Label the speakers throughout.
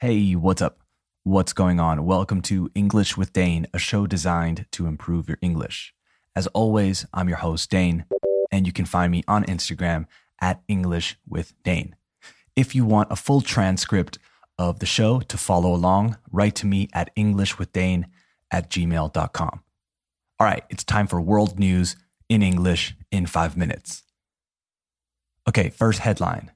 Speaker 1: Hey, what's up? What's going on? Welcome to English with Dane, a show designed to improve your English. As always, I'm your host, Dane, and you can find me on Instagram at English with Dane. If you want a full transcript of the show to follow along, write to me at englishwithdane at gmail.com. All right, it's time for world news in English in five minutes. Okay, first headline.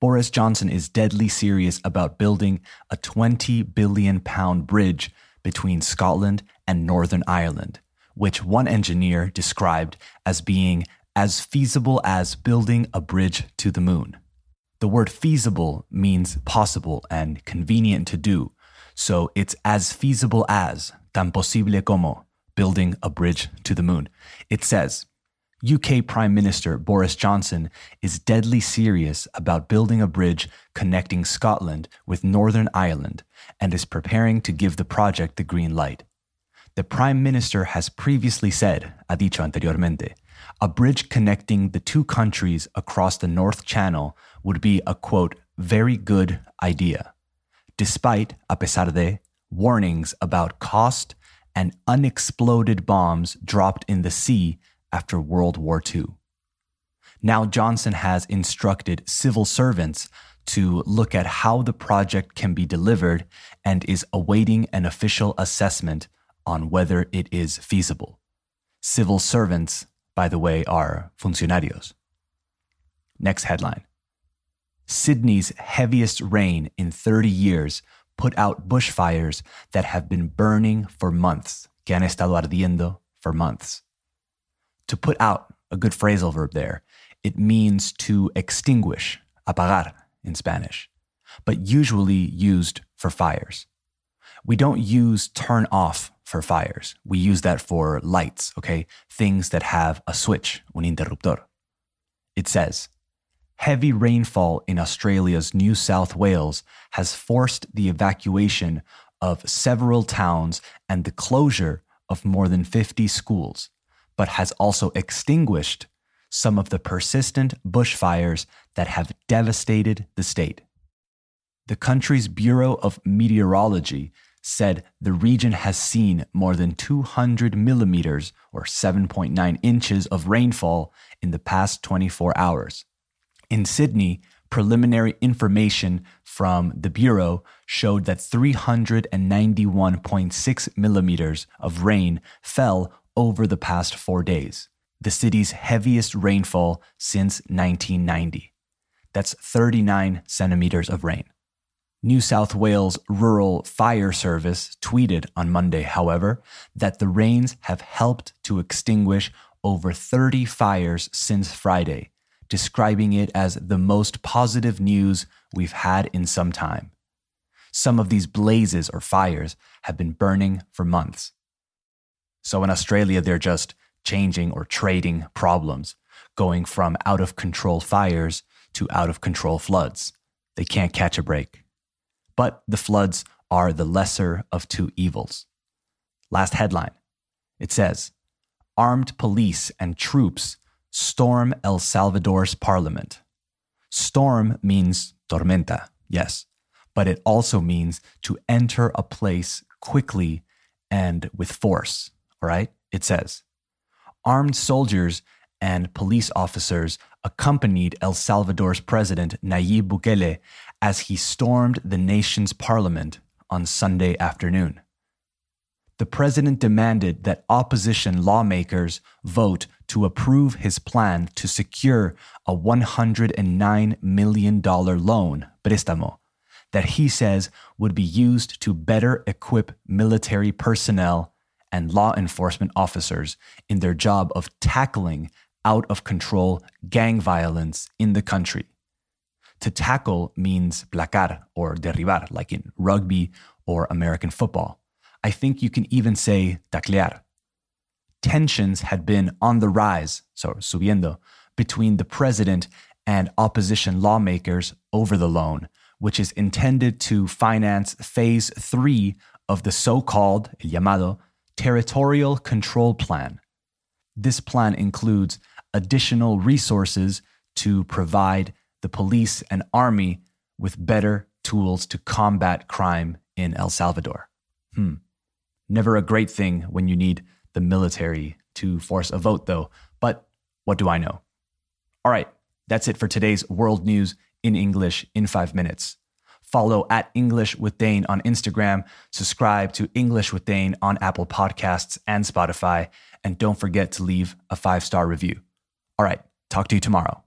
Speaker 1: Boris Johnson is deadly serious about building a 20 billion pound bridge between Scotland and Northern Ireland, which one engineer described as being as feasible as building a bridge to the moon. The word feasible means possible and convenient to do, so it's as feasible as, tan posible como, building a bridge to the moon. It says, UK Prime Minister Boris Johnson is deadly serious about building a bridge connecting Scotland with Northern Ireland and is preparing to give the project the green light. The Prime Minister has previously said, ha dicho anteriormente, a bridge connecting the two countries across the North Channel would be a quote, very good idea, despite, a pesar de, warnings about cost and unexploded bombs dropped in the sea after World War II. Now, Johnson has instructed civil servants to look at how the project can be delivered and is awaiting an official assessment on whether it is feasible. Civil servants, by the way, are funcionarios. Next headline Sydney's heaviest rain in 30 years put out bushfires that have been burning for months, que han estado ardiendo for months. To put out, a good phrasal verb there, it means to extinguish, apagar in Spanish, but usually used for fires. We don't use turn off for fires. We use that for lights, okay? Things that have a switch, un interruptor. It says, Heavy rainfall in Australia's New South Wales has forced the evacuation of several towns and the closure of more than 50 schools but has also extinguished some of the persistent bushfires that have devastated the state. The country's Bureau of Meteorology said the region has seen more than 200 millimeters or 7.9 inches of rainfall in the past 24 hours. In Sydney, preliminary information from the Bureau showed that 391.6 millimeters of rain fell over the past four days, the city's heaviest rainfall since 1990. That's 39 centimeters of rain. New South Wales Rural Fire Service tweeted on Monday, however, that the rains have helped to extinguish over 30 fires since Friday, describing it as the most positive news we've had in some time. Some of these blazes or fires have been burning for months. So in Australia, they're just changing or trading problems, going from out of control fires to out of control floods. They can't catch a break. But the floods are the lesser of two evils. Last headline it says Armed police and troops storm El Salvador's parliament. Storm means tormenta, yes, but it also means to enter a place quickly and with force. Right. It says armed soldiers and police officers accompanied El Salvador's president Nayib Bukele as he stormed the nation's parliament on Sunday afternoon. The president demanded that opposition lawmakers vote to approve his plan to secure a $109 million loan, préstamo, that he says would be used to better equip military personnel and law enforcement officers in their job of tackling out of control gang violence in the country. To tackle means placar or derribar, like in rugby or American football. I think you can even say taclear. Tensions had been on the rise, so subiendo, between the president and opposition lawmakers over the loan, which is intended to finance phase three of the so called, el llamado, Territorial Control Plan. This plan includes additional resources to provide the police and army with better tools to combat crime in El Salvador. Hmm. Never a great thing when you need the military to force a vote, though. But what do I know? All right, that's it for today's world news in English in five minutes. Follow at English with Dane on Instagram, subscribe to English with Dane on Apple Podcasts and Spotify, and don't forget to leave a five star review. All right, talk to you tomorrow.